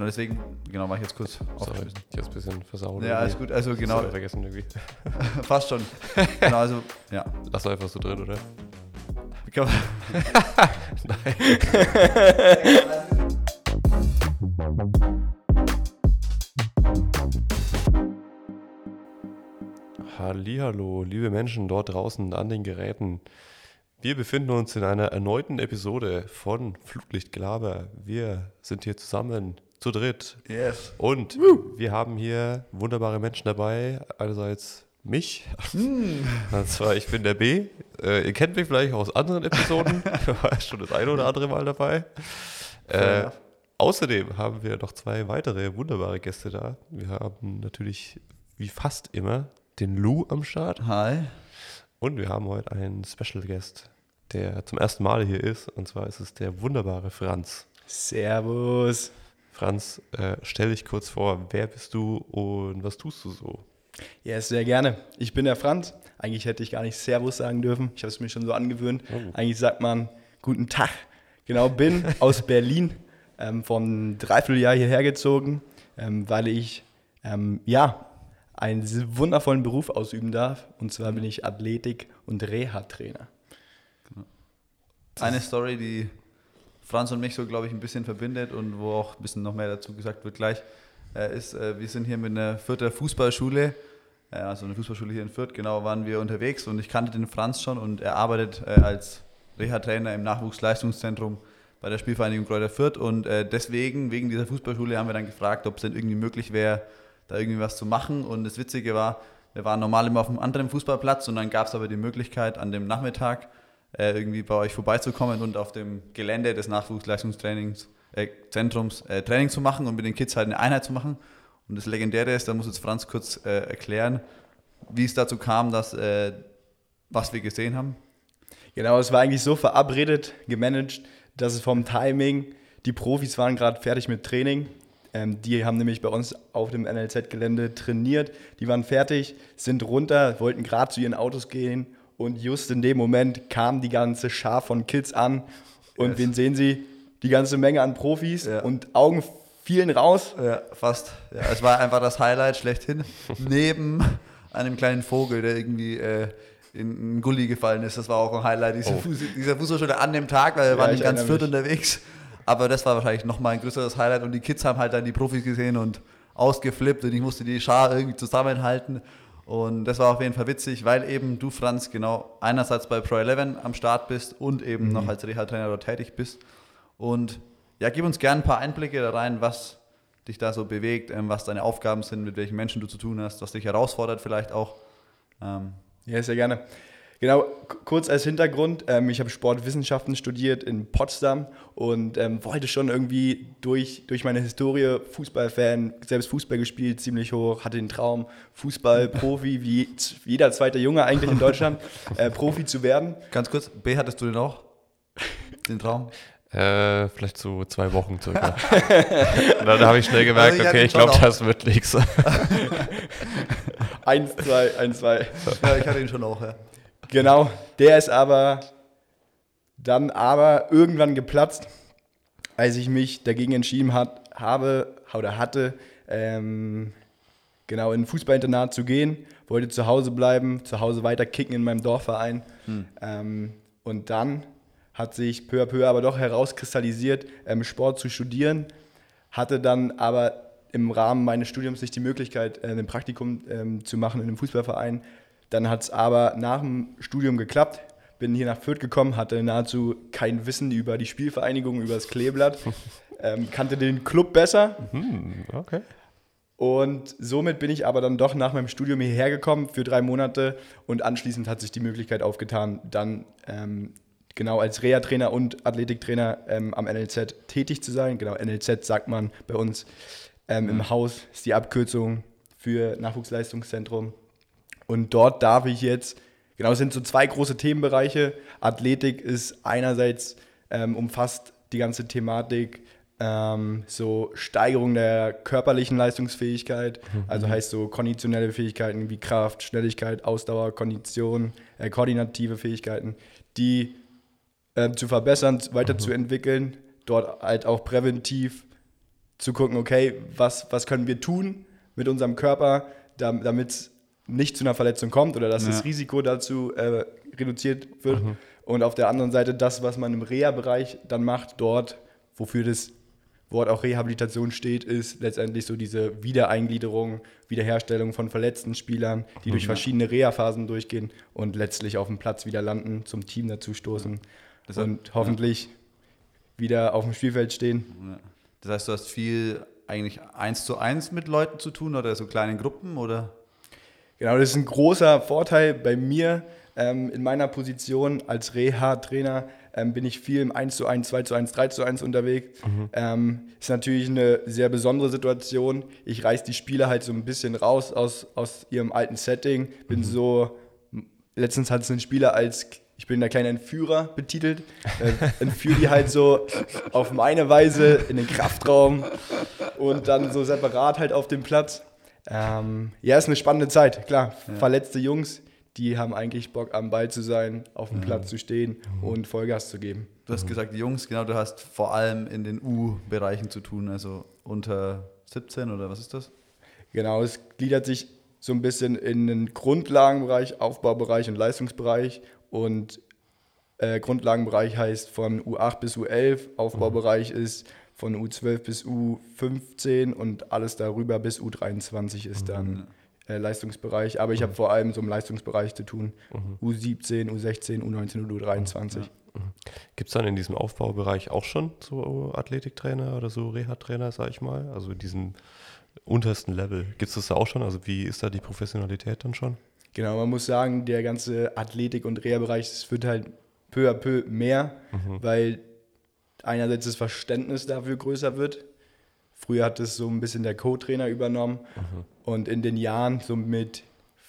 Genau, deswegen, genau, war ich jetzt kurz aufgeschmissen. ich hab's ein bisschen versaut. Ja, alles gut. Also genau, Genau. vergessen irgendwie. fast schon. Genau, also, ja. Lass doch einfach so drin, oder? Man- Hallihallo, liebe Menschen dort draußen an den Geräten. Wir befinden uns in einer erneuten Episode von Flutlichtgelaber. Wir sind hier zusammen zu dritt Yes. und wir haben hier wunderbare Menschen dabei. Einerseits mich, Hm. und zwar ich bin der B. Äh, ihr kennt mich vielleicht aus anderen Episoden, ich war schon das eine oder andere Mal dabei. Äh, außerdem haben wir noch zwei weitere wunderbare Gäste da. Wir haben natürlich wie fast immer den Lou am Start Hi. und wir haben heute einen Special Guest, der zum ersten Mal hier ist. Und zwar ist es der wunderbare Franz. Servus. Franz, äh, stell dich kurz vor, wer bist du und was tust du so? Ja, sehr gerne. Ich bin der Franz. Eigentlich hätte ich gar nicht Servus sagen dürfen. Ich habe es mir schon so angewöhnt. Oh. Eigentlich sagt man Guten Tag. Genau, bin aus Berlin ähm, vom Dreivierteljahr hierher gezogen, ähm, weil ich ähm, ja einen wundervollen Beruf ausüben darf. Und zwar bin ich Athletik- und Reha-Trainer. Eine Story, die Franz und mich so, glaube ich, ein bisschen verbindet und wo auch ein bisschen noch mehr dazu gesagt wird gleich, äh, ist, äh, wir sind hier mit einer Fürther Fußballschule, äh, also eine Fußballschule hier in Fürth, genau, waren wir unterwegs und ich kannte den Franz schon und er arbeitet äh, als Reha-Trainer im Nachwuchsleistungszentrum bei der Spielvereinigung Kräuter Fürth und äh, deswegen, wegen dieser Fußballschule, haben wir dann gefragt, ob es denn irgendwie möglich wäre, da irgendwie was zu machen und das Witzige war, wir waren normal immer auf einem anderen Fußballplatz und dann gab es aber die Möglichkeit, an dem Nachmittag äh, irgendwie bei euch vorbeizukommen und auf dem Gelände des Nachwuchsleistungstrainings äh, äh, Training zu machen und mit den Kids halt eine Einheit zu machen. Und das Legendäre ist, da muss jetzt Franz kurz äh, erklären, wie es dazu kam, dass äh, was wir gesehen haben. Genau, es war eigentlich so verabredet, gemanagt, dass es vom Timing, die Profis waren gerade fertig mit Training. Ähm, die haben nämlich bei uns auf dem NLZ-Gelände trainiert. Die waren fertig, sind runter, wollten gerade zu ihren Autos gehen und just in dem Moment kam die ganze Schar von Kids an. Und Yes. wen sehen sie? Die ganze Menge an Profis Ja. und Augen fielen raus. Ja, fast. Ja, es war einfach das Highlight schlechthin. Neben einem kleinen Vogel, der irgendwie äh, in einen Gully gefallen ist. Das war auch ein Highlight dieser, Oh. Fuß, dieser Fußballschule an dem Tag, weil wir Ja, waren ich in ganz Fürth unterwegs. Aber das war wahrscheinlich nochmal ein größeres Highlight und die Kids haben halt dann die Profis gesehen und ausgeflippt und ich musste die Schar irgendwie zusammenhalten. Und das war auf jeden Fall witzig, weil eben du, Franz, genau einerseits bei Pro 11 am Start bist und eben noch als Reha-Trainer dort tätig bist. Und ja, gib uns gerne ein paar Einblicke da rein, was dich da so bewegt, ähm, was deine Aufgaben sind, mit welchen Menschen du zu tun hast, was dich herausfordert vielleicht auch. Ähm, Ja, sehr gerne. Genau, kurz als Hintergrund, ähm, ich habe Sportwissenschaften studiert in Potsdam und ähm, wollte schon irgendwie durch, durch meine Historie Fußballfan, selbst Fußball gespielt, ziemlich hoch, hatte den Traum, Fußballprofi, wie jeder zweite Junge eigentlich in Deutschland, äh, Profi zu werden. ganz kurz, B, hattest du den auch? Den Traum? Äh, vielleicht so zwei Wochen circa. und dann habe ich schnell gemerkt, Also ich okay, ich glaube, das wird nichts. Eins, zwei, eins, zwei. Ja, ich hatte ihn schon auch, ja. Genau, der ist aber dann aber irgendwann geplatzt, als ich mich dagegen entschieden hat, habe oder hatte, ähm, genau in ein Fußballinternat zu gehen, wollte zu Hause bleiben, zu Hause weiter kicken in meinem Dorfverein. Ähm, und dann hat sich peu à peu aber doch herauskristallisiert, ähm, Sport zu studieren, hatte dann aber im Rahmen meines Studiums nicht die Möglichkeit, äh, ein Praktikum ähm, zu machen in einem Fußballverein. Dann hat es aber nach dem Studium geklappt, bin hier nach Fürth gekommen, hatte nahezu kein Wissen über die Spielvereinigung, über das Kleeblatt, ähm, kannte den Club besser hm, okay. und somit bin ich aber dann doch nach meinem Studium hierher gekommen für drei Monate und anschließend hat sich die Möglichkeit aufgetan, dann ähm, genau als Reha-Trainer und Athletiktrainer ähm, am NLZ tätig zu sein. Genau, NLZ sagt man bei uns ähm, im Haus, ist die Abkürzung für Nachwuchsleistungszentrum. Und dort darf ich jetzt, genau, es sind so zwei große Themenbereiche. Athletik ist einerseits ähm, umfasst die ganze Thematik ähm, so Steigerung der körperlichen Leistungsfähigkeit, also heißt so konditionelle Fähigkeiten wie Kraft, Schnelligkeit, Ausdauer, Kondition, äh, koordinative Fähigkeiten, die äh, zu verbessern, weiterzuentwickeln, dort halt auch präventiv zu gucken, okay, was, was können wir tun mit unserem Körper, damit es nicht zu einer Verletzung kommt oder dass Ja. das Risiko dazu äh, reduziert wird. Und auf der anderen Seite das, was man im Reha-Bereich dann macht, dort, wofür das Wort auch Rehabilitation steht, ist letztendlich so diese Wiedereingliederung, Wiederherstellung von verletzten Spielern, die durch verschiedene Reha-Phasen durchgehen und letztlich auf dem Platz wieder landen, zum Team dazu stoßen Das hat- und hoffentlich wieder auf dem Spielfeld stehen. Ja. Das heißt, du hast viel eigentlich eins zu eins mit Leuten zu tun oder so kleinen Gruppen oder? Genau, das ist ein großer Vorteil bei mir ähm, in meiner Position als Reha-Trainer. Ähm, bin ich viel im 1 zu 1, 2 zu 1, 3 zu 1 unterwegs. Ähm, ist natürlich eine sehr besondere Situation. Ich reiß die Spieler halt so ein bisschen raus aus, aus ihrem alten Setting. Bin so, letztens hat es ein Spieler als, ich bin der kleine Entführer betitelt. Äh, entführe die halt so auf meine Weise in den Kraftraum und dann so separat halt auf dem Platz. Ähm, ja, ist eine spannende Zeit, klar. Verletzte Jungs, die haben eigentlich Bock am Ball zu sein, auf dem Platz zu stehen und Vollgas zu geben. Du hast gesagt, Jungs, genau, du hast vor allem in den U-Bereichen zu tun, also unter 17 oder was ist das? Genau, es gliedert sich so ein bisschen in den Grundlagenbereich, Aufbaubereich und Leistungsbereich. Und äh, Grundlagenbereich heißt von U8 bis U11, Aufbaubereich ist von U12 bis U15 und alles darüber bis U23 ist dann äh, Leistungsbereich. Aber ich habe vor allem so im Leistungsbereich zu tun. U17, U16, U19 und U23. Gibt es dann in diesem Aufbaubereich auch schon so Athletiktrainer oder so Reha-Trainer, sag ich mal? Also diesen untersten Level. Gibt es das da auch schon? Also wie ist da die Professionalität dann schon? Genau, man muss sagen, der ganze Athletik- und Reha-Bereich, es wird halt peu à peu mehr, weil einerseits das Verständnis dafür größer wird. Früher hat es so ein bisschen der Co-Trainer übernommen und in den Jahren so mit,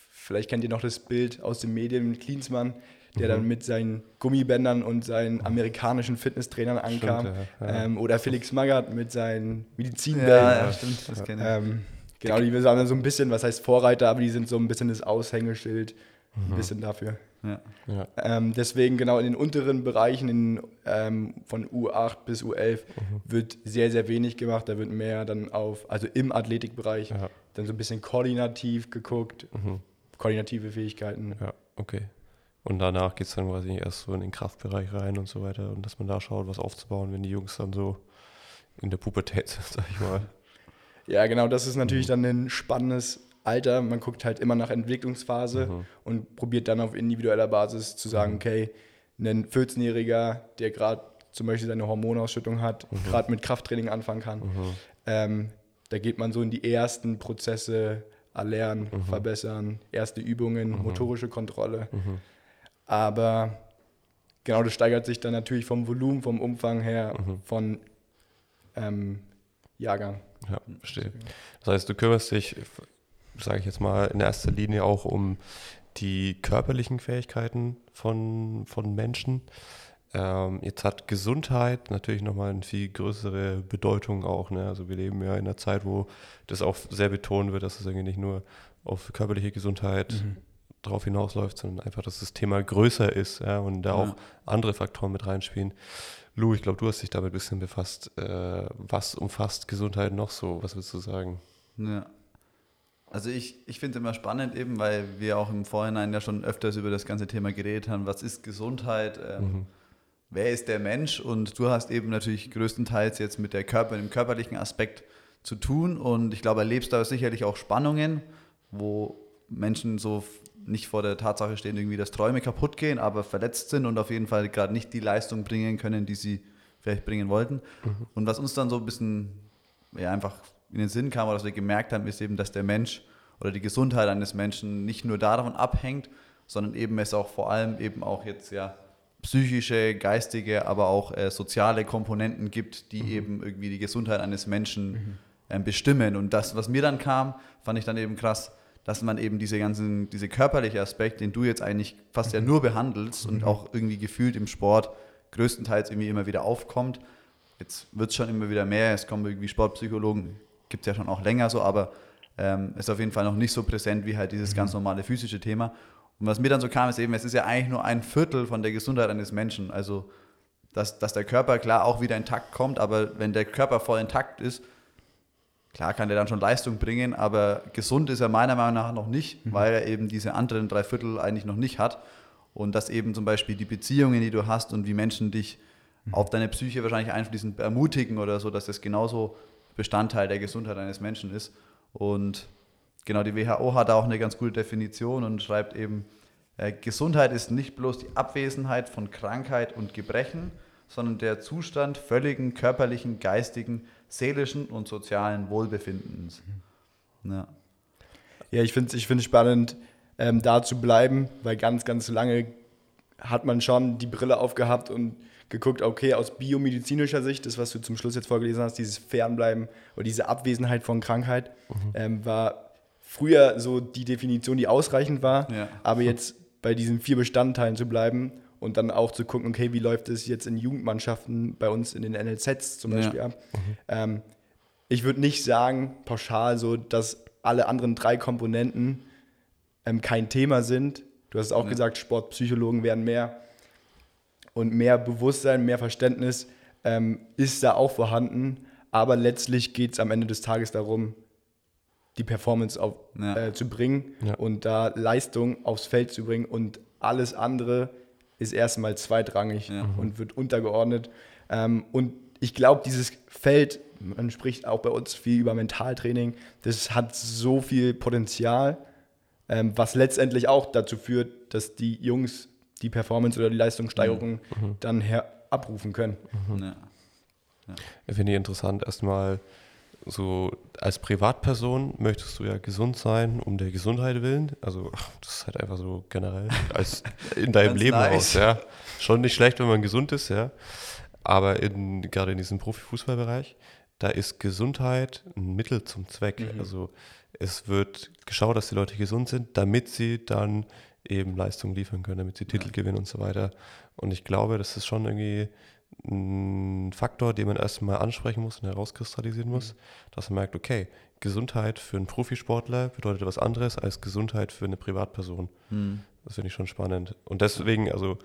vielleicht kennt ihr noch das Bild aus den Medien mit Klinsmann, der dann mit seinen Gummibändern und seinen amerikanischen Fitnesstrainern ankam. Stimmt, ja, ja. Ähm, oder Felix Magath mit seinen Medizinbällen. ja, stimmt, das kenne ich. Ähm, genau, die sind dann so ein bisschen, was heißt Vorreiter, aber die sind so ein bisschen das Aushängeschild, ein bisschen dafür. Ja. Ja. Ähm, deswegen genau in den unteren Bereichen in, ähm, von U8 bis U11 wird sehr, sehr wenig gemacht. Da wird mehr dann auf, also im Athletikbereich, Ja. dann so ein bisschen koordinativ geguckt, Mhm. koordinative Fähigkeiten. Ja, okay. Und danach geht es dann quasi erst so in den Kraftbereich rein und so weiter und dass man da schaut, was aufzubauen, wenn die Jungs dann so in der Pubertät sind, sag ich mal. Ja, genau, das ist natürlich dann ein spannendes Alter. Man guckt halt immer nach Entwicklungsphase und probiert dann auf individueller Basis zu sagen, okay, ein 14-Jähriger, der gerade zum Beispiel seine Hormonausschüttung hat, gerade mit Krafttraining anfangen kann, ähm, da geht man so in die ersten Prozesse, erlernen, verbessern, erste Übungen, motorische Kontrolle. Aber genau, das steigert sich dann natürlich vom Volumen, vom Umfang her, von ähm, Jahrgang. Ja, verstehe. Das heißt, du kümmerst dich, sage ich jetzt mal, in erster Linie auch um die körperlichen Fähigkeiten von, von Menschen. Ähm, jetzt hat Gesundheit natürlich nochmal eine viel größere Bedeutung auch. Ne? Also wir leben ja in einer Zeit, wo das auch sehr betont wird, dass es irgendwie nicht nur auf körperliche Gesundheit drauf hinausläuft, sondern einfach, dass das Thema größer ist ja? und da Ja. auch andere Faktoren mit reinspielen. Lou, ich glaube, du hast dich damit ein bisschen befasst. Äh, was umfasst Gesundheit noch so? Was würdest du sagen? Ja. Also ich, ich finde es immer spannend eben, weil wir auch im Vorhinein ja schon öfters über das ganze Thema geredet haben, was ist Gesundheit, ähm, wer ist der Mensch? Und du hast eben natürlich größtenteils jetzt mit der Körper, dem körperlichen Aspekt zu tun. Und ich glaube, erlebst da sicherlich auch Spannungen, wo Menschen so nicht vor der Tatsache stehen, irgendwie, dass Träume kaputt gehen, aber verletzt sind und auf jeden Fall gerade nicht die Leistung bringen können, die sie vielleicht bringen wollten. Und was uns dann so ein bisschen ja, einfach in den Sinn kam oder was wir gemerkt haben, ist eben, dass der Mensch oder die Gesundheit eines Menschen nicht nur davon abhängt, sondern eben es auch vor allem eben auch jetzt ja psychische, geistige, aber auch äh, soziale Komponenten gibt, die eben irgendwie die Gesundheit eines Menschen ähm, bestimmen. Und das, was mir dann kam, fand ich dann eben krass, dass man eben diese ganzen, diese körperliche Aspekt, den du jetzt eigentlich fast ja nur behandelst und auch irgendwie gefühlt im Sport größtenteils irgendwie immer wieder aufkommt. Jetzt wird es schon immer wieder mehr, es kommen irgendwie Sportpsychologen, gibt es ja schon auch länger so, aber ähm, ist auf jeden Fall noch nicht so präsent wie halt dieses ganz normale physische Thema. Und was mir dann so kam, ist eben, es ist ja eigentlich nur ein Viertel von der Gesundheit eines Menschen. Also, dass, dass der Körper klar auch wieder intakt kommt, aber wenn der Körper voll intakt ist, klar kann der dann schon Leistung bringen, aber gesund ist er meiner Meinung nach noch nicht, mhm. weil er eben diese anderen drei Viertel eigentlich noch nicht hat. Und dass eben zum Beispiel die Beziehungen, die du hast und wie Menschen dich mhm. auf deine Psyche wahrscheinlich einfließend ermutigen oder so, dass das genauso Bestandteil der Gesundheit eines Menschen ist. Und genau, die WHO hat da auch eine ganz gute Definition und schreibt eben, äh, Gesundheit ist nicht bloß die Abwesenheit von Krankheit und Gebrechen, sondern der Zustand völligen körperlichen, geistigen, seelischen und sozialen Wohlbefindens. Ja, ja ich finde es ich spannend, ähm, da zu bleiben, weil ganz, ganz lange hat man schon die Brille aufgehabt und geguckt, okay, aus biomedizinischer Sicht, das, was du zum Schluss jetzt vorgelesen hast, dieses Fernbleiben oder diese Abwesenheit von Krankheit, mhm. ähm, war früher so die Definition, die ausreichend war, ja. aber jetzt bei diesen vier Bestandteilen zu bleiben und dann auch zu gucken, okay, wie läuft es jetzt in Jugendmannschaften bei uns in den NLZs zum Beispiel ja. ab. Mhm. Ähm, ich würde nicht sagen, pauschal so, dass alle anderen drei Komponenten ähm, kein Thema sind. Du hast auch ja. gesagt, Sportpsychologen werden mehr und mehr Bewusstsein, mehr Verständnis ähm, ist da auch vorhanden. Aber letztlich geht es am Ende des Tages darum, die Performance auf, ja. äh, zu bringen ja. und da Leistung aufs Feld zu bringen und alles andere ist erstmal zweitrangig ja. und wird untergeordnet. Ähm, und ich glaube, dieses Feld, man spricht auch bei uns viel über Mentaltraining, das hat so viel Potenzial, ähm, was letztendlich auch dazu führt, dass die Jungs die Performance oder die Leistungssteigerung mhm. mhm. dann her abrufen können. Mhm. Ja. Ja. Finde ich interessant, erstmal so als Privatperson möchtest du ja gesund sein, um der Gesundheit willen. Also das ist halt einfach so generell als in deinem Leben nice. aus, ja. Schon nicht schlecht, wenn man gesund ist, ja. Aber in, gerade in diesem Profifußballbereich, da ist Gesundheit ein Mittel zum Zweck. Mhm. Also es wird geschaut, dass die Leute gesund sind, damit sie dann eben Leistungen liefern können, damit sie Titel ja. gewinnen und so weiter. Und ich glaube, das ist schon irgendwie ein Faktor, den man erstmal ansprechen muss und herauskristallisieren muss, mhm. dass man merkt, okay, Gesundheit für einen Profisportler bedeutet was anderes als Gesundheit für eine Privatperson. Mhm. Das finde ich schon spannend. Und deswegen, also,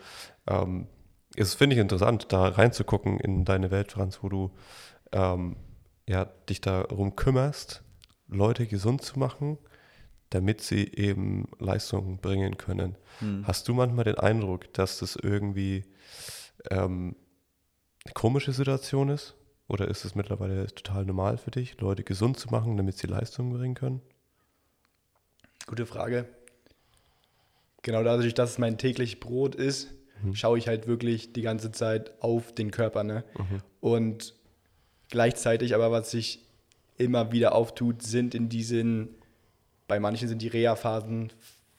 ähm, es finde ich interessant, da reinzugucken in deine Welt, Franz, wo du ähm, ja, dich darum kümmerst, Leute gesund zu machen damit sie eben Leistungen bringen können. Hm. Hast du manchmal den Eindruck, dass das irgendwie ähm, eine komische Situation ist? Oder ist es mittlerweile total normal für dich, Leute gesund zu machen, damit sie Leistungen bringen können? Gute Frage. Genau dadurch, dass es mein täglich Brot ist, mhm. schaue ich halt wirklich die ganze Zeit auf den Körper. Ne? Mhm. Und gleichzeitig aber, was sich immer wieder auftut, sind in diesen bei manchen sind die Reha-Phasen,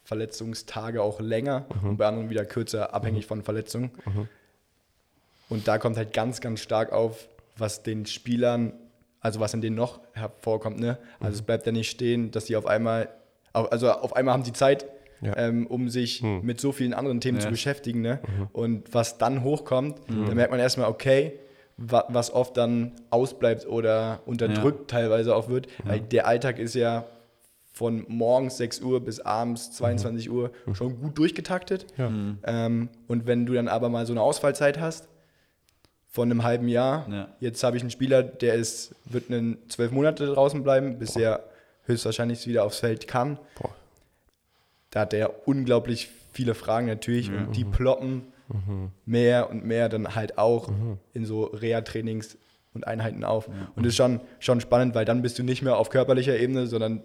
Verletzungstage auch länger mhm. und bei anderen wieder kürzer, abhängig mhm. von Verletzungen. Mhm. Und da kommt halt ganz, ganz stark auf, was den Spielern, also was in denen noch hervorkommt. Ne? Also es mhm. bleibt ja nicht stehen, dass sie auf einmal, also auf einmal haben sie Zeit, ja. ähm, um sich mhm. mit so vielen anderen Themen ja. zu beschäftigen. Ne? Mhm. Und was dann hochkommt, da merkt man erstmal, okay, was oft dann ausbleibt oder unterdrückt ja. teilweise auch wird. Weil der Alltag ist ja von morgens 6 Uhr bis abends 22 mhm. Uhr schon gut durchgetaktet. Ja. Mhm. Ähm, und wenn du dann aber mal so eine Ausfallzeit hast von einem halben Jahr, ja. jetzt habe ich einen Spieler, der ist, wird einen zwölf Monate draußen bleiben, bis Boah. er höchstwahrscheinlich wieder aufs Feld kann. Boah. Da hat er unglaublich viele Fragen natürlich ja. und die mhm. ploppen mhm. mehr und mehr dann halt auch mhm. in so Reha-Trainings und Einheiten auf. Und das ist schon, schon spannend, weil dann bist du nicht mehr auf körperlicher Ebene, sondern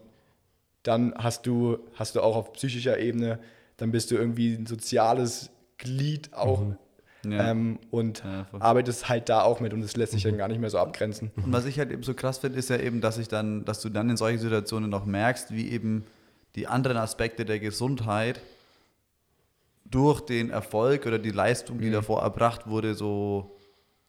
dann hast du, hast du auch auf psychischer Ebene, dann bist du irgendwie ein soziales Glied auch mhm. ja. ähm, und ja, arbeitest halt da auch mit und das lässt sich mhm. dann gar nicht mehr so abgrenzen. Und was ich halt eben so krass finde, ist ja eben, dass ich dann, dass du dann in solchen Situationen noch merkst, wie eben die anderen Aspekte der Gesundheit durch den Erfolg oder die Leistung, die mhm. davor erbracht wurde, so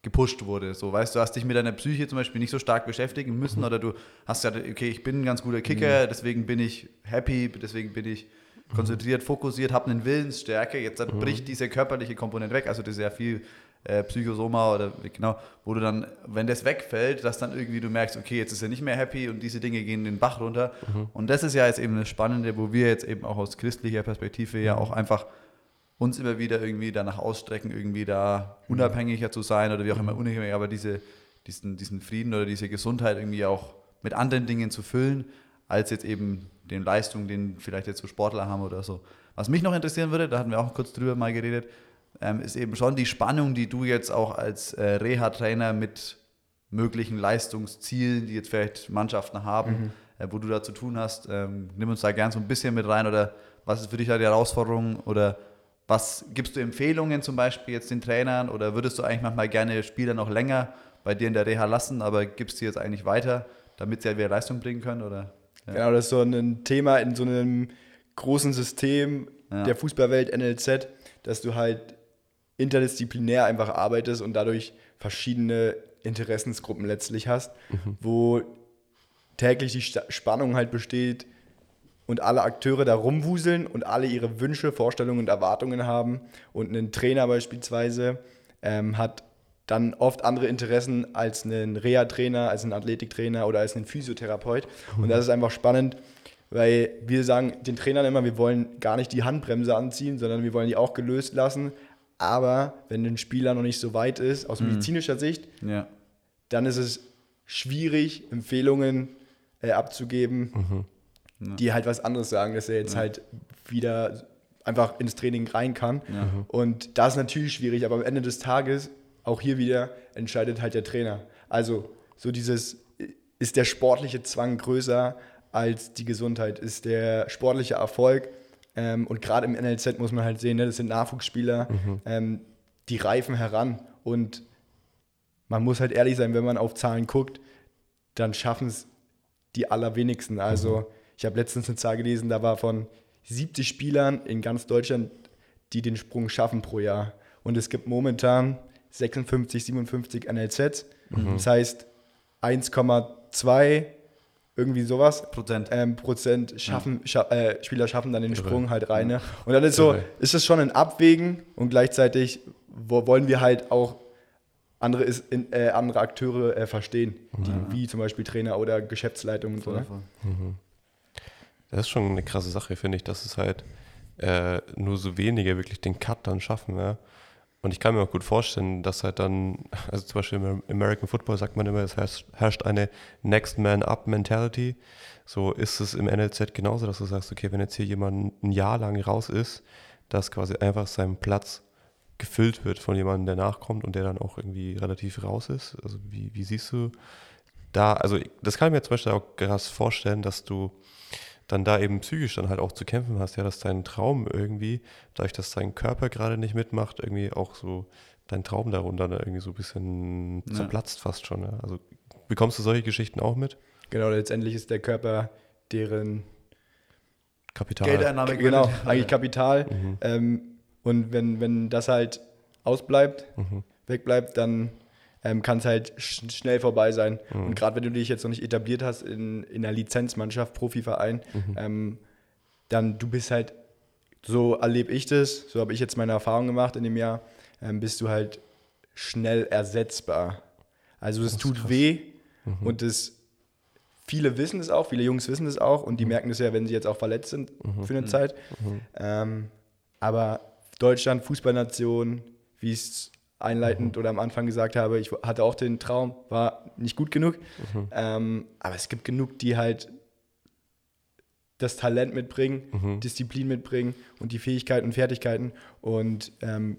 gepusht wurde. So, weißt du, hast dich mit deiner Psyche zum Beispiel nicht so stark beschäftigen müssen mhm. oder du hast ja, okay, ich bin ein ganz guter Kicker, mhm. deswegen bin ich happy, deswegen bin ich konzentriert, fokussiert, habe eine Willensstärke. Jetzt mhm. bricht diese körperliche Komponente weg, also das ist ja viel äh, Psychosoma oder genau, wo du dann, wenn das wegfällt, dass dann irgendwie du merkst, okay, jetzt ist er nicht mehr happy und diese Dinge gehen den Bach runter. Mhm. Und das ist ja jetzt eben das Spannende, wo wir jetzt eben auch aus christlicher Perspektive ja mhm. auch einfach uns immer wieder irgendwie danach ausstrecken, irgendwie da unabhängiger zu sein oder wie auch immer unabhängig, aber diese, diesen, diesen Frieden oder diese Gesundheit irgendwie auch mit anderen Dingen zu füllen, als jetzt eben den Leistungen, den vielleicht jetzt so Sportler haben oder so. Was mich noch interessieren würde, da hatten wir auch kurz drüber mal geredet, ähm, ist eben schon die Spannung, die du jetzt auch als äh, Reha-Trainer mit möglichen Leistungszielen, die jetzt vielleicht Mannschaften haben, mhm. äh, wo du da zu tun hast. Ähm, nimm uns da gern so ein bisschen mit rein oder was ist für dich da die Herausforderung oder was gibst du Empfehlungen zum Beispiel jetzt den Trainern oder würdest du eigentlich manchmal gerne Spieler noch länger bei dir in der Reha lassen, aber gibst sie jetzt eigentlich weiter, damit sie halt wieder Leistung bringen können? Oder? Ja. Genau, das ist so ein Thema in so einem großen System ja. der Fußballwelt NLZ, dass du halt interdisziplinär einfach arbeitest und dadurch verschiedene Interessensgruppen letztlich hast, mhm. wo täglich die Spannung halt besteht und alle Akteure da rumwuseln und alle ihre Wünsche, Vorstellungen und Erwartungen haben. Und ein Trainer beispielsweise ähm, hat dann oft andere Interessen als ein Reha-Trainer, als ein Athletiktrainer oder als ein Physiotherapeut. Und das ist einfach spannend, weil wir sagen den Trainern immer, wir wollen gar nicht die Handbremse anziehen, sondern wir wollen die auch gelöst lassen. Aber wenn ein Spieler noch nicht so weit ist, aus mhm. medizinischer Sicht, ja. dann ist es schwierig, Empfehlungen äh, abzugeben, mhm. Die halt was anderes sagen, dass er jetzt ja. halt wieder einfach ins Training rein kann. Ja. Und das ist natürlich schwierig, aber am Ende des Tages auch hier wieder entscheidet halt der Trainer. Also so dieses, ist der sportliche Zwang größer als die Gesundheit? Ist der sportliche Erfolg, ähm, und gerade im NLZ muss man halt sehen, ne, das sind Nachwuchsspieler, mhm. ähm, die reifen heran und man muss halt ehrlich sein, wenn man auf Zahlen guckt, dann schaffen es die allerwenigsten. Also mhm. Ich habe letztens eine Zahl gelesen, da war von 70 Spielern in ganz Deutschland, die den Sprung schaffen pro Jahr. Und es gibt momentan 56, 57 NLZs. Mhm. Das heißt, 1,2 irgendwie sowas. Prozent. Ähm, Prozent schaffen, ja. scha äh, Spieler schaffen dann den Sprung halt rein. Ne? Und dann ist so, ist es schon ein Abwägen und gleichzeitig wo wollen wir halt auch andere, ist, in, äh, andere Akteure äh, verstehen, die, ja. wie zum Beispiel Trainer oder Geschäftsleitung und so. Ne? Mhm. Das ist schon eine krasse Sache, finde ich, dass es halt äh, nur so wenige wirklich den Cut dann schaffen. Ja? Und ich kann mir auch gut vorstellen, dass halt dann, also zum Beispiel im American Football sagt man immer, es herrscht eine Next Man Up Mentality. So ist es im NLZ genauso, dass du sagst, okay, wenn jetzt hier jemand ein Jahr lang raus ist, dass quasi einfach sein Platz gefüllt wird von jemandem, der nachkommt und der dann auch irgendwie relativ raus ist. Also wie, wie siehst du da, also das kann ich mir zum Beispiel auch krass vorstellen, dass du dann da eben psychisch dann halt auch zu kämpfen hast, ja, dass dein Traum irgendwie, dadurch, dass dein Körper gerade nicht mitmacht, irgendwie auch so dein Traum darunter irgendwie so ein bisschen ja. zerplatzt fast schon. Ja. Also bekommst du solche Geschichten auch mit? Genau, letztendlich ist der Körper deren Kapital. Geldeinnahme. Genau, eigentlich Kapital. Mhm. Ähm, und wenn, wenn das halt ausbleibt, mhm. wegbleibt, dann ähm, kann es halt sch schnell vorbei sein. Mhm. Und gerade wenn du dich jetzt noch nicht etabliert hast in, in einer Lizenzmannschaft, Profiverein, mhm. ähm, dann du bist halt, so erlebe ich das, so habe ich jetzt meine Erfahrung gemacht in dem Jahr, ähm, bist du halt schnell ersetzbar. Also es tut krass. weh mhm. und das viele wissen es auch, viele Jungs wissen es auch und die mhm. merken es ja, wenn sie jetzt auch verletzt sind mhm. für eine Zeit. Mhm. Ähm, aber Deutschland, Fußballnation, wie es einleitend mhm. oder am Anfang gesagt habe, ich hatte auch den Traum, war nicht gut genug. Mhm. Ähm, aber es gibt genug, die halt das Talent mitbringen, mhm. Disziplin mitbringen und die Fähigkeiten und Fertigkeiten. Und ähm,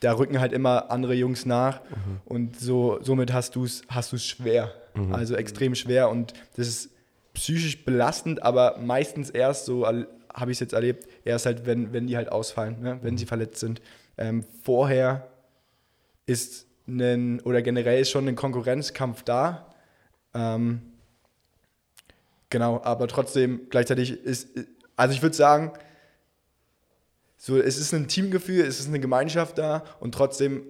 da rücken halt immer andere Jungs nach. Mhm. Und so, somit hast du es hast schwer. Mhm. Also extrem schwer. Und das ist psychisch belastend, aber meistens erst so, habe ich es jetzt erlebt, erst halt, wenn, wenn die halt ausfallen, ne? wenn sie mhm. verletzt sind. Ähm, vorher ist ein, oder generell ist schon ein Konkurrenzkampf da. Ähm, genau, aber trotzdem gleichzeitig ist, also ich würde sagen, so, es ist ein Teamgefühl, es ist eine Gemeinschaft da und trotzdem,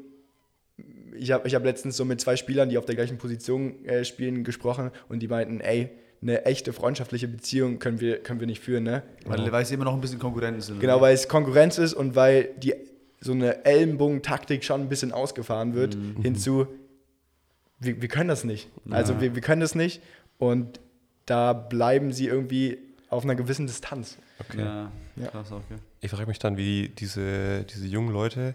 ich habe ich hab letztens so mit zwei Spielern, die auf der gleichen Position äh, spielen, gesprochen und die meinten, ey, eine echte freundschaftliche Beziehung können wir, können wir nicht führen, ne? Weil, weil es immer noch ein bisschen Konkurrenz ist. Genau, weil es Konkurrenz ist und weil die so eine Ellenbogen-Taktik schon ein bisschen ausgefahren wird, mhm. hinzu, wir, wir können das nicht. Ja. Also wir, wir können das nicht und da bleiben sie irgendwie auf einer gewissen Distanz. Okay. Ja. Krass, okay. Ich frage mich dann, wie diese, diese jungen Leute,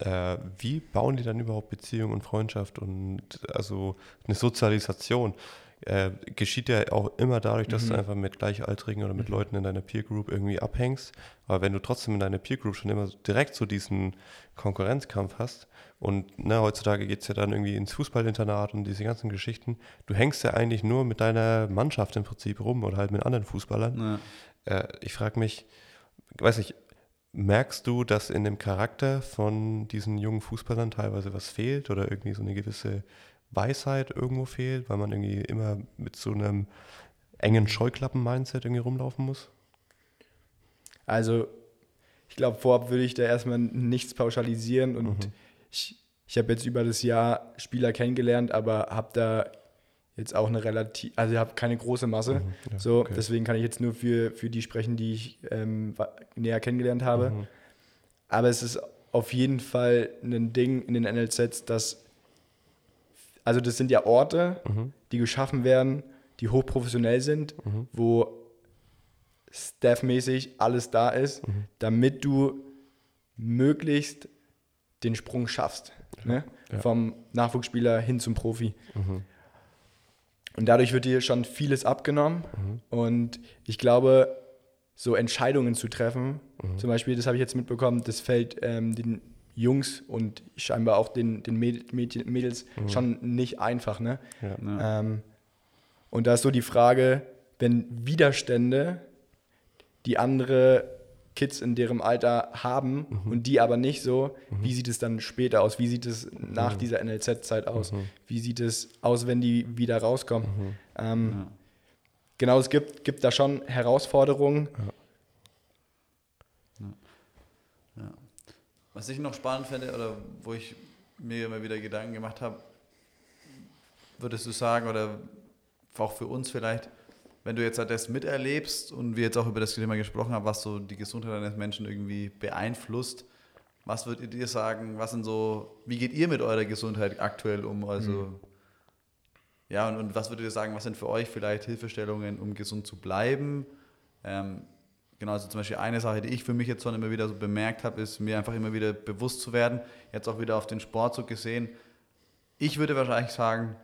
äh, wie bauen die dann überhaupt Beziehung und Freundschaft und also eine Sozialisation? Äh, geschieht ja auch immer dadurch, dass Mhm. du einfach mit Gleichaltrigen oder mit Leuten in deiner Peer Group irgendwie abhängst. Aber wenn du trotzdem in deiner Peer Group schon immer direkt so diesen Konkurrenzkampf hast und ne, heutzutage geht es ja dann irgendwie ins Fußballinternat und diese ganzen Geschichten, du hängst ja eigentlich nur mit deiner Mannschaft im Prinzip rum oder halt mit anderen Fußballern. Ja. Äh, ich frage mich, weiß nicht, merkst du, dass in dem Charakter von diesen jungen Fußballern teilweise was fehlt oder irgendwie so eine gewisse Weisheit irgendwo fehlt, weil man irgendwie immer mit so einem engen Scheuklappen-Mindset irgendwie rumlaufen muss? Also, ich glaube, vorab würde ich da erstmal nichts pauschalisieren und ich, ich habe jetzt über das Jahr Spieler kennengelernt, aber habe da jetzt auch eine relativ, also ich habe keine große Masse. ja, so, okay. deswegen kann ich jetzt nur für, für die sprechen, die ich ähm, näher kennengelernt habe. Mhm. Aber es ist auf jeden Fall ein Ding in den NLZs, dass, also das sind ja Orte, Mhm. die geschaffen werden, die hochprofessionell sind, wo staffmäßig alles da ist, Mhm. damit du möglichst den Sprung schaffst. Ne? ja. Vom Nachwuchsspieler hin zum Profi. Mhm. Und dadurch wird dir schon vieles abgenommen. Und ich glaube, so Entscheidungen zu treffen, zum Beispiel, das habe ich jetzt mitbekommen, das fällt ähm, den Jungs und scheinbar auch den, den Mäd- Mädchen, Mädels schon nicht einfach. Ne? Ja. Ja. Ähm, und da ist so die Frage, wenn Widerstände, die andere Kids in deren Alter haben und die aber nicht so, wie sieht es dann später aus? Wie sieht es nach dieser NLZ-Zeit aus? Wie sieht es aus, wenn die wieder rauskommen? Ähm, Ja. Genau, es gibt, gibt da schon Herausforderungen. Was ich noch spannend fände, oder wo ich mir immer wieder Gedanken gemacht habe, würdest du sagen, oder auch für uns vielleicht, wenn du jetzt halt das miterlebst und wir jetzt auch über das Thema gesprochen haben, was so die Gesundheit eines Menschen irgendwie beeinflusst, was würdet ihr sagen, was sind so, wie geht ihr mit eurer Gesundheit aktuell um? Also, ja, und, und was würdet ihr sagen, was sind für euch vielleicht Hilfestellungen, um gesund zu bleiben? Ähm, genau, also zum Beispiel eine Sache, die ich für mich jetzt schon immer wieder so bemerkt habe, ist mir einfach immer wieder bewusst zu werden, jetzt auch wieder auf den Sport so gesehen. Ich würde wahrscheinlich sagen,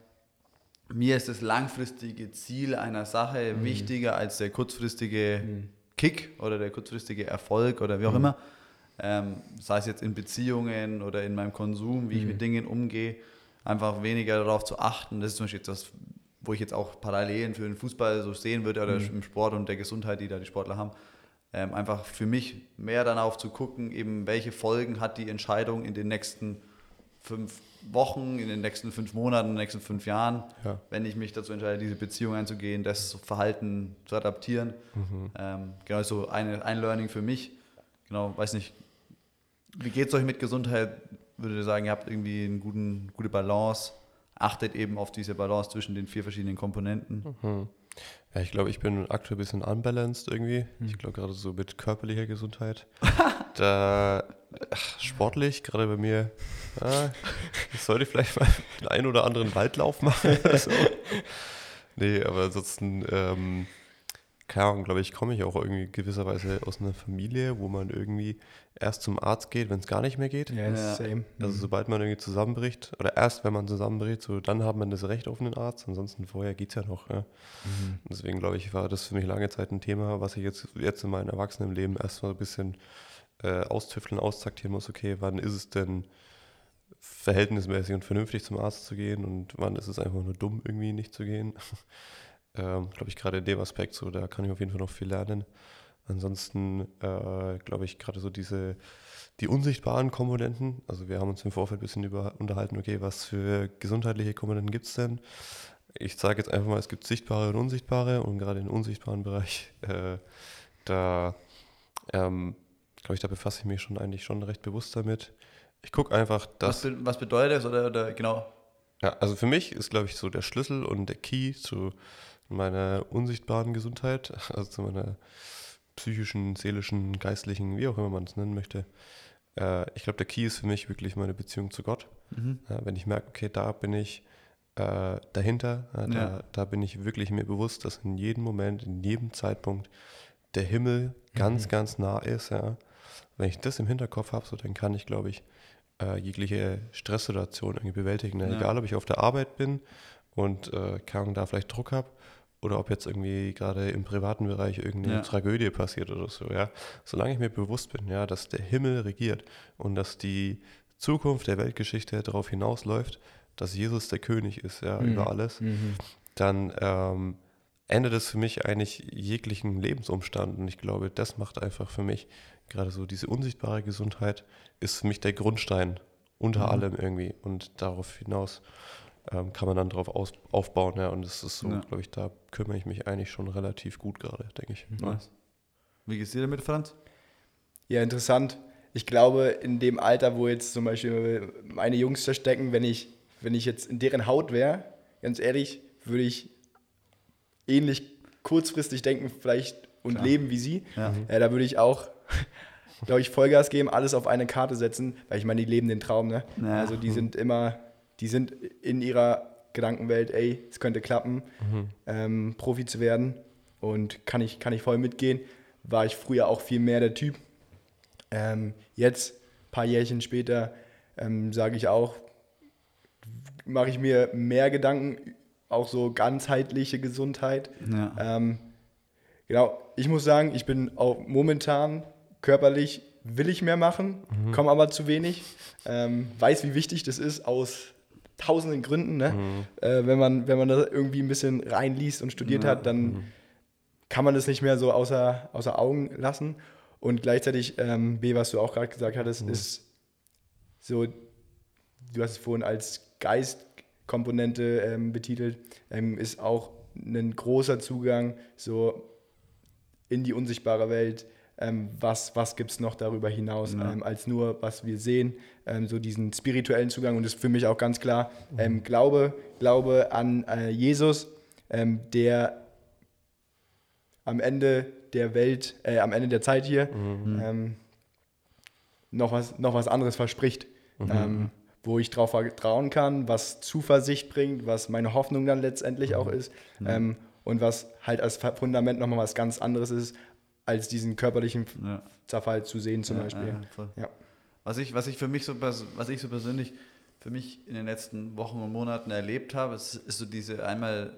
mir ist das langfristige Ziel einer Sache wichtiger als der kurzfristige Kick oder der kurzfristige Erfolg oder wie auch immer. Ähm, sei es jetzt in Beziehungen oder in meinem Konsum, wie ich mit Dingen umgehe, einfach weniger darauf zu achten. Das ist zum Beispiel jetzt das, wo ich jetzt auch Parallelen für den Fußball so sehen würde oder im Sport und der Gesundheit, die da die Sportler haben. Ähm, einfach für mich mehr darauf zu gucken, eben welche Folgen hat die Entscheidung in den nächsten fünf Wochen, in den nächsten fünf Monaten, in den nächsten fünf Jahren, Ja. wenn ich mich dazu entscheide, diese Beziehung einzugehen, das Verhalten zu adaptieren. Ähm, genau, so eine, ein Learning für mich. Genau, weiß nicht, wie geht es euch mit Gesundheit? Würdet ihr sagen, ihr habt irgendwie eine guten, gute Balance? Achtet eben auf diese Balance zwischen den vier verschiedenen Komponenten. Hm. Ja, ich glaube, ich bin aktuell ein bisschen unbalanced irgendwie. Ich glaube, gerade so mit körperlicher Gesundheit. da ach, sportlich, gerade bei mir, ah, ich sollte vielleicht mal den einen oder anderen Waldlauf machen. So. Nee, aber ansonsten, ähm, keine Ahnung, glaube ich, komme ich auch irgendwie gewisserweise aus einer Familie, wo man irgendwie erst zum Arzt geht, wenn es gar nicht mehr geht. Ja, Ja. same. Also sobald man irgendwie zusammenbricht, oder erst wenn man zusammenbricht, so dann hat man das Recht auf einen Arzt, ansonsten vorher geht es ja noch. Ja. Deswegen glaube ich, war das für mich lange Zeit ein Thema, was ich jetzt, jetzt in meinem Erwachsenenleben erstmal ein bisschen äh, austüfteln, austaktieren muss. Okay, wann ist es denn verhältnismäßig und vernünftig zum Arzt zu gehen und wann ist es einfach nur dumm, irgendwie nicht zu gehen. Ähm, glaube ich, gerade in dem Aspekt so, da kann ich auf jeden Fall noch viel lernen. Ansonsten äh, glaube ich gerade so diese die unsichtbaren Komponenten, also wir haben uns im Vorfeld ein bisschen über unterhalten, okay, was für gesundheitliche Komponenten gibt es denn? Ich sage jetzt einfach mal, es gibt sichtbare und unsichtbare und gerade im unsichtbaren Bereich, äh, da ähm, glaube ich, da befasse ich mich schon eigentlich schon recht bewusst damit. Ich gucke einfach, Was, dass be was bedeutet das? Oder, oder genau, ja, also für mich ist, glaube ich, so der Schlüssel und der Key zu meiner unsichtbaren Gesundheit, also zu meiner psychischen, seelischen, geistlichen, wie auch immer man es nennen möchte. Äh, ich glaube, der Key ist für mich wirklich meine Beziehung zu Gott. Ja, wenn ich merke, okay, da bin ich äh, dahinter, da, Ja. da bin ich wirklich mir bewusst, dass in jedem Moment, in jedem Zeitpunkt der Himmel ganz, ganz nah ist. Ja. Wenn ich das im Hinterkopf habe, so, dann kann ich, glaube ich, äh, jegliche Stresssituation irgendwie bewältigen. Ne? Ja. Egal, ob ich auf der Arbeit bin und äh, da vielleicht Druck habe oder ob jetzt irgendwie gerade im privaten Bereich irgendeine Ja. Tragödie passiert oder so, ja. Solange ich mir bewusst bin, ja, dass der Himmel regiert und dass die Zukunft der Weltgeschichte darauf hinausläuft, dass Jesus der König ist, ja, Mhm. über alles, Mhm. dann ähm, ändert es für mich eigentlich jeglichen Lebensumstand. Und ich glaube, das macht einfach für mich, gerade so diese unsichtbare Gesundheit, ist für mich der Grundstein unter Mhm. allem irgendwie. Und darauf hinaus ähm, kann man dann darauf aus, aufbauen. Ja. Und das ist so, Ja. glaube ich, da kümmere ich mich eigentlich schon relativ gut gerade, denke ich. Ja. Nice. Wie geht's dir damit, Franz? Ja, interessant. Ich glaube, in dem Alter, wo jetzt zum Beispiel meine Jungs da stecken, wenn ich, wenn ich jetzt in deren Haut wäre, ganz ehrlich, würde ich ähnlich kurzfristig denken, vielleicht und Klar. leben wie sie. Ja. Äh, da würde ich auch, glaube ich, Vollgas geben, alles auf eine Karte setzen, weil ich meine, die leben den Traum, ne? Ja. Also die sind immer, die sind in ihrer Gedankenwelt, ey, es könnte klappen, ähm, Profi zu werden. Und kann ich, kann ich voll mitgehen. War ich früher auch viel mehr der Typ. Ähm, jetzt, ein paar Jährchen später, ähm, sage ich auch, mache ich mir mehr Gedanken, auch so ganzheitliche Gesundheit. Ja. Ähm, genau, ich muss sagen, ich bin auch momentan körperlich, will ich mehr machen, komme aber zu wenig. Ähm, weiß, wie wichtig das ist aus tausenden Gründen. Ne? Äh, wenn, man, wenn man da irgendwie ein bisschen reinliest und studiert Ja. hat, dann kann man das nicht mehr so außer, außer Augen lassen. Und gleichzeitig, ähm, B, was du auch gerade gesagt hattest, ist so, du hast es vorhin als Geistkomponente ähm, betitelt, ähm, ist auch ein großer Zugang so in die unsichtbare Welt. Ähm, was was gibt es noch darüber hinaus, Ja. ähm, als nur, was wir sehen, ähm, so diesen spirituellen Zugang. Und das ist für mich auch ganz klar ähm, Glaube, Glaube an äh, Jesus, ähm, der am Ende der Welt, äh, am Ende der Zeit hier ähm, noch, was, noch was anderes verspricht. Ähm, wo ich drauf vertrauen kann, was Zuversicht bringt, was meine Hoffnung dann letztendlich auch ist ähm, und was halt als Fundament nochmal was ganz anderes ist, als diesen körperlichen Ja. Zerfall zu sehen zum Ja, Beispiel. Ja. Was ich, was ich für mich so, was ich so persönlich für mich in den letzten Wochen und Monaten erlebt habe, ist, ist so diese einmal,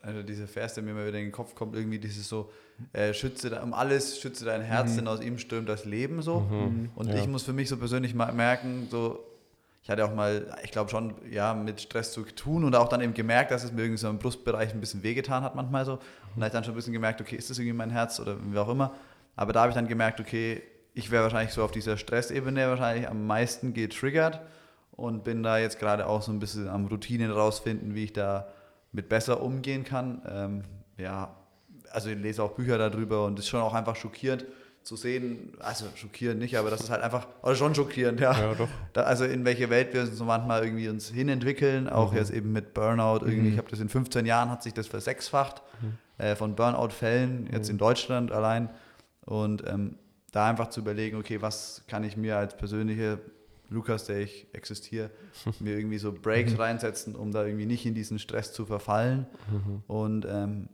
also diese Vers, der mir immer wieder in den Kopf kommt, irgendwie dieses so, äh, schütze um alles, schütze dein Herz, denn aus ihm stürmt das Leben so. Und Ja. ich muss für mich so persönlich mal merken, so, ich hatte auch mal, ich glaube schon, ja, mit Stress zu tun und auch dann eben gemerkt, dass es mir irgendwie so im Brustbereich ein bisschen wehgetan hat manchmal so. Und da habe ich dann schon ein bisschen gemerkt, okay, ist das irgendwie mein Herz oder wie auch immer. Aber da habe ich dann gemerkt, okay, ich wäre wahrscheinlich so auf dieser Stressebene wahrscheinlich am meisten getriggert und bin da jetzt gerade auch so ein bisschen am Routinen rausfinden, wie ich da mit besser umgehen kann. Ähm, ja, also ich lese auch Bücher darüber und es ist schon auch einfach schockierend zu sehen, also schockierend nicht, aber das ist halt einfach, oder schon schockierend, ja. Ja, doch. Da, also in welche Welt wir so manchmal irgendwie uns hinentwickeln, auch jetzt eben mit Burnout. Irgendwie, ich habe das in 15 Jahren hat sich das versechsfacht äh, von Burnout-Fällen jetzt in Deutschland allein und ähm, da einfach zu überlegen, okay, was kann ich mir als persönliche Lukas, der ich existiere, mir irgendwie so Breaks reinsetzen, um da irgendwie nicht in diesen Stress zu verfallen. Und ähm,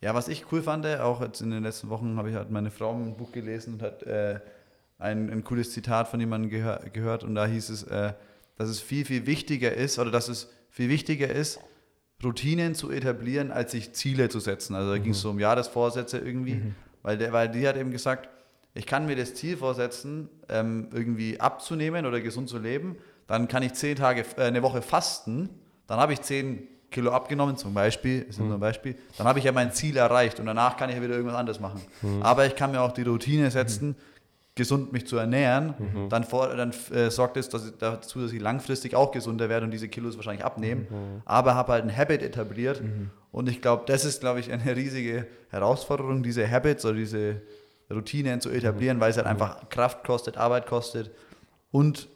ja, was ich cool fand, auch jetzt in den letzten Wochen habe ich halt meine Frau ein Buch gelesen und hat äh, ein, ein cooles Zitat von jemandem gehör, gehört und da hieß es, äh, dass es viel, viel wichtiger ist oder dass es viel wichtiger ist, Routinen zu etablieren, als sich Ziele zu setzen. Also da ging es so um Jahresvorsätze irgendwie, weil, der, weil die hat eben gesagt, ich kann mir das Ziel vorsetzen, ähm, irgendwie abzunehmen oder gesund zu leben, dann kann ich zehn Tage, äh, eine Woche fasten, dann habe ich zehn Kilo abgenommen, zum Beispiel, ist nur ein Beispiel, dann habe ich ja mein Ziel erreicht und danach kann ich ja wieder irgendwas anderes machen. Aber ich kann mir auch die Routine setzen, gesund mich zu ernähren, dann, vor, dann äh, sorgt es dass ich, dazu, dass ich langfristig auch gesunder werde und diese Kilos wahrscheinlich abnehmen. Aber habe halt ein Habit etabliert und ich glaube, das ist, glaube ich, eine riesige Herausforderung, diese Habits oder diese Routinen zu etablieren, weil es halt einfach Kraft kostet, Arbeit kostet. Und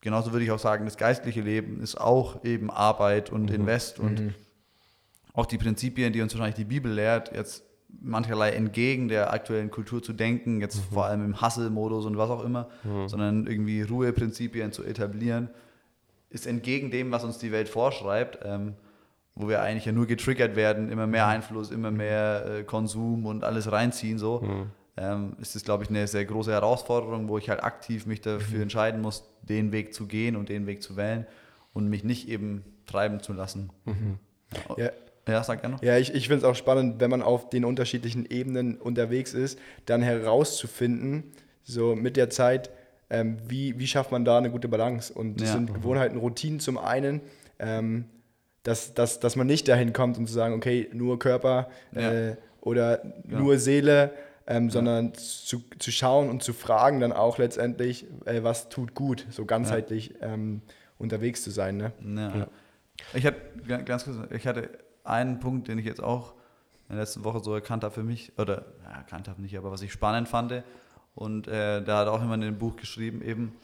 genauso würde ich auch sagen, das geistliche Leben ist auch eben Arbeit und Invest. Und auch die Prinzipien, die uns wahrscheinlich die Bibel lehrt, jetzt mancherlei entgegen der aktuellen Kultur zu denken, jetzt vor allem im Hustle-Modus und was auch immer, sondern irgendwie Ruheprinzipien zu etablieren, ist entgegen dem, was uns die Welt vorschreibt, ähm, wo wir eigentlich ja nur getriggert werden, immer mehr Einfluss, immer mehr äh, Konsum und alles reinziehen, so, ähm, ist das, glaube ich, eine sehr große Herausforderung, wo ich halt aktiv mich dafür entscheiden muss, den Weg zu gehen und den Weg zu wählen. und mich nicht eben treiben zu lassen. Ja, Ja, sag gerne. Ja, ich, ich finde es auch spannend, wenn man auf den unterschiedlichen Ebenen unterwegs ist, dann herauszufinden, so mit der Zeit, ähm, wie, wie schafft man da eine gute Balance. Und das Ja. sind Gewohnheiten, Routinen zum einen, ähm, dass, dass, dass man nicht dahin kommt und zu sagen, okay, nur Körper Ja. äh, oder Genau. nur Seele, ähm, sondern zu, zu schauen und zu fragen dann auch letztendlich, äh, was tut gut, so ganzheitlich ähm, unterwegs zu sein. Ne? Ja. Ich hatte ga- ganz kurz, ich hatte einen Punkt, den ich jetzt auch in der letzten Woche so erkannt habe für mich, oder ja, erkannt habe nicht, aber was ich spannend fand. Und äh, da hat auch jemand in dem Buch geschrieben, eben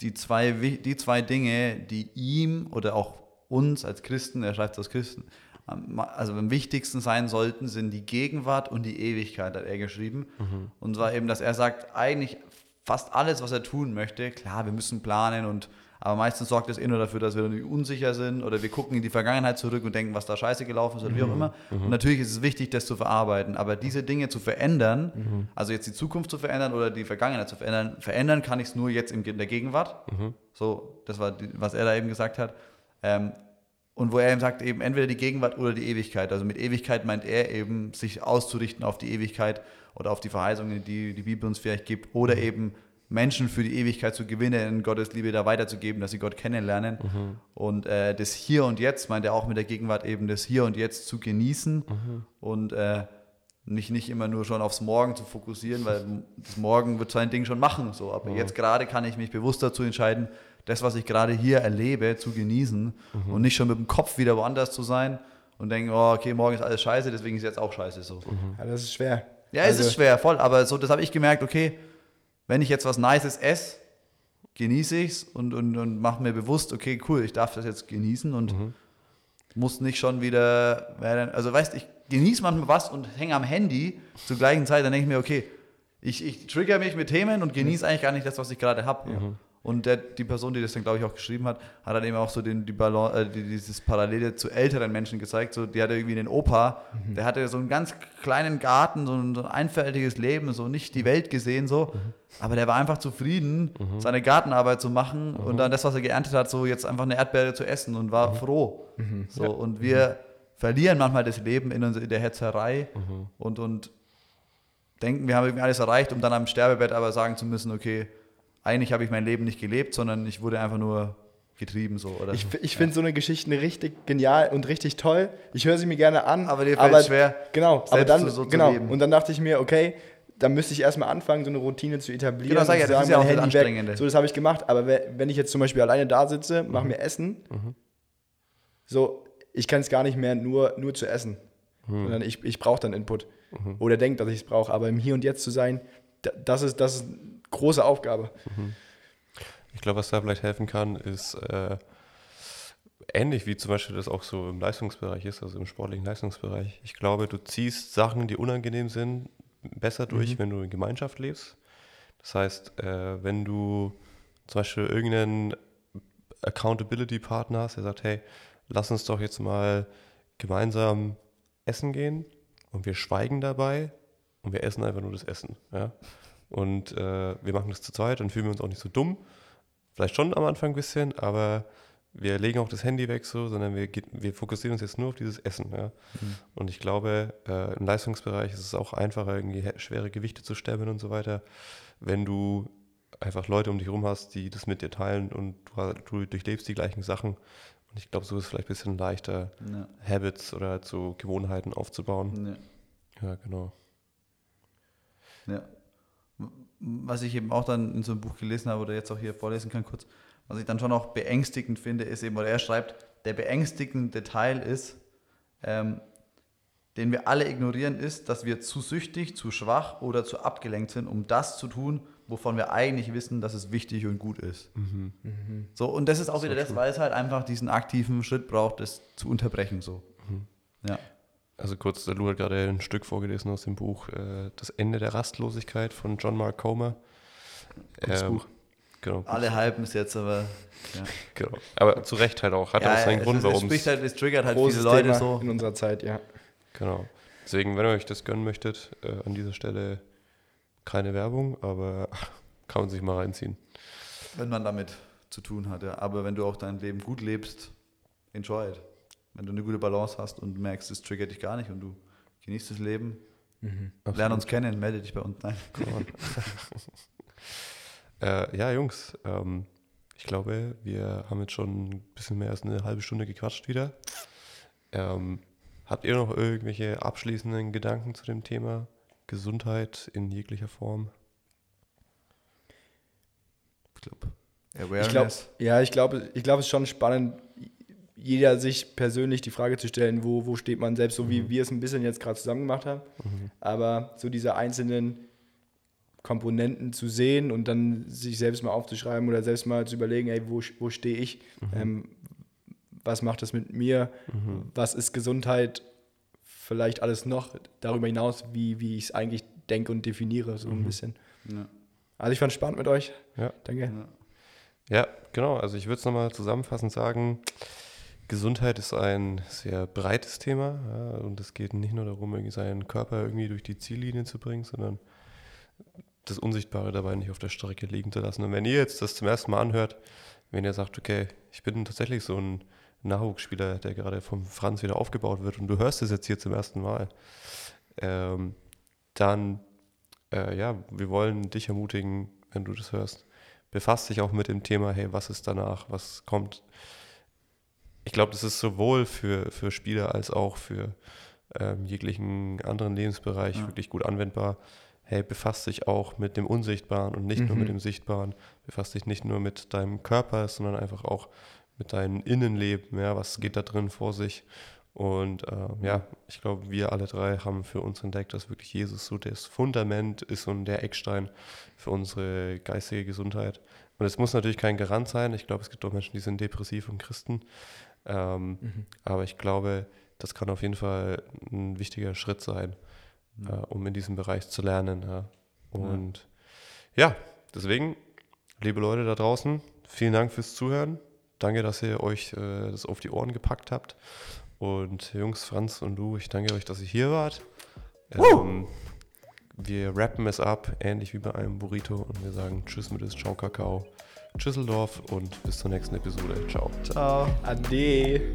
die zwei, die zwei Dinge, die ihm oder auch uns als Christen, er schreibt es als Christen, also am wichtigsten sein sollten, sind die Gegenwart und die Ewigkeit, hat er geschrieben. Und zwar eben, dass er sagt, eigentlich fast alles, was er tun möchte, klar, wir müssen planen und aber meistens sorgt es eh nur dafür, dass wir irgendwie unsicher sind oder wir gucken in die Vergangenheit zurück und denken, was da scheiße gelaufen ist oder wie auch immer. Und natürlich ist es wichtig, das zu verarbeiten. Aber diese Dinge zu verändern, also jetzt die Zukunft zu verändern oder die Vergangenheit zu verändern, verändern kann ich es nur jetzt in der Gegenwart. So, das war, die, was er da eben gesagt hat. Ähm, und wo er eben sagt, eben entweder die Gegenwart oder die Ewigkeit. Also mit Ewigkeit meint er eben, sich auszurichten auf die Ewigkeit oder auf die Verheißungen, die die Bibel uns vielleicht gibt, oder eben Menschen für die Ewigkeit zu gewinnen, in Gottes Liebe da weiterzugeben, dass sie Gott kennenlernen. Und äh, das Hier und Jetzt meint er auch mit der Gegenwart eben, das Hier und Jetzt zu genießen und äh, nicht, nicht immer nur schon aufs Morgen zu fokussieren, weil das Morgen wird sein Ding schon machen. So. Aber jetzt gerade kann ich mich bewusst dazu entscheiden, das, was ich gerade hier erlebe, zu genießen und nicht schon mit dem Kopf wieder woanders zu sein und denken, oh, okay, morgen ist alles scheiße, deswegen ist jetzt auch scheiße. So. Ja, das ist schwer. Ja, es Also- ist schwer, voll, aber so, das habe ich gemerkt, okay, wenn ich jetzt was Nices esse, genieße ich es und, und, und mache mir bewusst, okay, cool, ich darf das jetzt genießen und muss nicht schon wieder, werden- also weißt ich genieße manchmal was und hänge am Handy zur gleichen Zeit, dann denke ich mir, okay, ich, ich trigger mich mit Themen und genieße eigentlich gar nicht das, was ich gerade habe. Und der, die Person, die das dann, glaube ich, auch geschrieben hat, hat dann eben auch so den, die Balance, äh, die, dieses Parallele zu älteren Menschen gezeigt. So, die hatte irgendwie einen Opa, der hatte so einen ganz kleinen Garten, so ein, so ein einfältiges Leben, so nicht die Welt gesehen, so. Aber der war einfach zufrieden, seine Gartenarbeit zu machen und dann das, was er geerntet hat, so jetzt einfach eine Erdbeere zu essen und war froh. So, und wir verlieren manchmal das Leben in, uns- in der Hetzerei und, und denken, wir haben irgendwie alles erreicht, um dann am Sterbebett aber sagen zu müssen, okay, eigentlich habe ich mein Leben nicht gelebt, sondern ich wurde einfach nur getrieben so. Oder Ich, ich finde so eine Geschichte richtig genial und richtig toll. Ich höre sie mir gerne an. Aber dir fällt's schwer, Genau, aber dann, so- genau. leben. Und dann dachte ich mir, okay, dann müsste ich erstmal anfangen, so eine Routine zu etablieren. Genau, sag ja, das ist ja auch das Handy weg. Anstrengende. So, das habe ich gemacht. Aber we- wenn ich jetzt zum Beispiel alleine da sitze, mache Mhm. mir Essen, so, ich kann es gar nicht mehr nur, nur zu essen. Mhm. Sondern ich, ich brauche dann Input. Oder denke, dass ich es brauche. Aber im Hier und Jetzt zu sein, da- das ist, das ist große Aufgabe. Ich glaube, was da vielleicht helfen kann, ist äh, ähnlich wie zum Beispiel das auch so im Leistungsbereich ist, also im sportlichen Leistungsbereich. Ich glaube, du ziehst Sachen, die unangenehm sind, besser durch, wenn du in Gemeinschaft lebst. Das heißt, äh, wenn du zum Beispiel irgendeinen Accountability-Partner hast, der sagt, hey, lass uns doch jetzt mal gemeinsam essen gehen und wir schweigen dabei und wir essen einfach nur das Essen. Ja? Und äh, wir machen das zu zweit, dann fühlen wir uns auch nicht so dumm. Vielleicht schon am Anfang ein bisschen, aber wir legen auch das Handy weg so, sondern wir, wir fokussieren uns jetzt nur auf dieses Essen. Ja? Und ich glaube, äh, im Leistungsbereich ist es auch einfacher, irgendwie schwere Gewichte zu stemmen und so weiter, wenn du einfach Leute um dich herum hast, die das mit dir teilen und du, du durchlebst die gleichen Sachen. Und ich glaube, so ist es vielleicht ein bisschen leichter, Ja, Habits oder so Gewohnheiten aufzubauen. ja. Ja, genau. Ja. Was ich eben auch dann in so einem Buch gelesen habe oder jetzt auch hier vorlesen kann kurz, was ich dann schon auch beängstigend finde, ist eben, oder er schreibt, der beängstigende Teil ist, ähm, den wir alle ignorieren, ist, dass wir zu süchtig, zu schwach oder zu abgelenkt sind, um das zu tun, wovon wir eigentlich wissen, dass es wichtig und gut ist. So, und das ist auch wieder das, weil es halt einfach diesen aktiven Schritt braucht, das zu unterbrechen. So. Ja. Also kurz, der Lou hat gerade ein Stück vorgelesen aus dem Buch äh, Das Ende der Rastlosigkeit von John Mark Comer. Gutes Buch. Genau, Alle hypen es jetzt, aber ja. genau. Aber zu Recht halt auch. Hat ja, auch seinen es, Grund, ist- es, warum spricht halt, es triggert halt viele Leute Thema so. in unserer Zeit, ja. Genau. Deswegen, wenn ihr euch das gönnen möchtet, äh, an dieser Stelle keine Werbung, aber kann man sich mal reinziehen. wenn man damit zu tun hat. Ja. Aber wenn du auch dein Leben gut lebst, enjoy it. Wenn du eine gute Balance hast und merkst, es triggert dich gar nicht und du genießt das Leben, Mhm. lern uns kennen, melde dich bei uns. Nein. Äh, ja, Jungs, ähm, ich glaube, wir haben jetzt schon ein bisschen mehr als eine halbe Stunde gequatscht wieder. Ähm, habt ihr noch irgendwelche abschließenden Gedanken zu dem Thema Gesundheit in jeglicher Form? Ich glaube, Ich ja, ich glaube, ich glaube, es ist schon spannend, jeder sich persönlich die Frage zu stellen, wo, wo steht man selbst, so wie wir es ein bisschen jetzt gerade zusammen gemacht haben. Aber so diese einzelnen Komponenten zu sehen und dann sich selbst mal aufzuschreiben oder selbst mal zu überlegen, ey, wo, wo stehe ich? Ähm, was macht das mit mir? Was ist Gesundheit? Vielleicht alles noch darüber hinaus, wie, wie ich es eigentlich denke und definiere, so ein bisschen. Ja. Also ich fand es spannend mit euch. Ja. Danke. Ja, genau. Also ich würde es nochmal zusammenfassend sagen, Gesundheit ist ein sehr breites Thema ja, und es geht nicht nur darum, seinen Körper irgendwie durch die Ziellinie zu bringen, sondern das Unsichtbare dabei nicht auf der Strecke liegen zu lassen. Und wenn ihr jetzt das zum ersten Mal anhört, wenn ihr sagt, okay, ich bin tatsächlich so ein Nachwuchsspieler, der gerade vom Franz wieder aufgebaut wird und du hörst es jetzt hier zum ersten Mal, ähm, dann, äh, ja, wir wollen dich ermutigen, wenn du das hörst, befasst dich auch mit dem Thema, hey, was ist danach, was kommt. Ich glaube, das ist sowohl für, für Spieler als auch für ähm, jeglichen anderen Lebensbereich Ja. wirklich gut anwendbar. Hey, befasst dich auch mit dem Unsichtbaren und nicht nur mit Mhm. dem Sichtbaren. Befasst dich nicht nur mit deinem Körper, sondern einfach auch mit deinem Innenleben. Ja, was geht da drin vor sich? Und äh, ja, ich glaube, wir alle drei haben für uns entdeckt, dass wirklich Jesus so das Fundament ist und der Eckstein für unsere geistige Gesundheit. Und es muss natürlich kein Garant sein. Ich glaube, es gibt auch Menschen, die sind depressiv und Christen. Ähm, Aber ich glaube, das kann auf jeden Fall ein wichtiger Schritt sein, äh, um in diesem Bereich zu lernen. Ja. Und ja. deswegen, liebe Leute da draußen, vielen Dank fürs Zuhören. Danke, dass ihr euch äh, das auf die Ohren gepackt habt. Und Jungs, Franz und du, ich danke euch, dass ihr hier wart. Ähm, wir rappen es ab, ähnlich wie bei einem Burrito. Und wir sagen Tschüss mit das Ciao Kakao. Tschüsseldorf und bis zur nächsten Episode. Ciao. Ciao. Ade.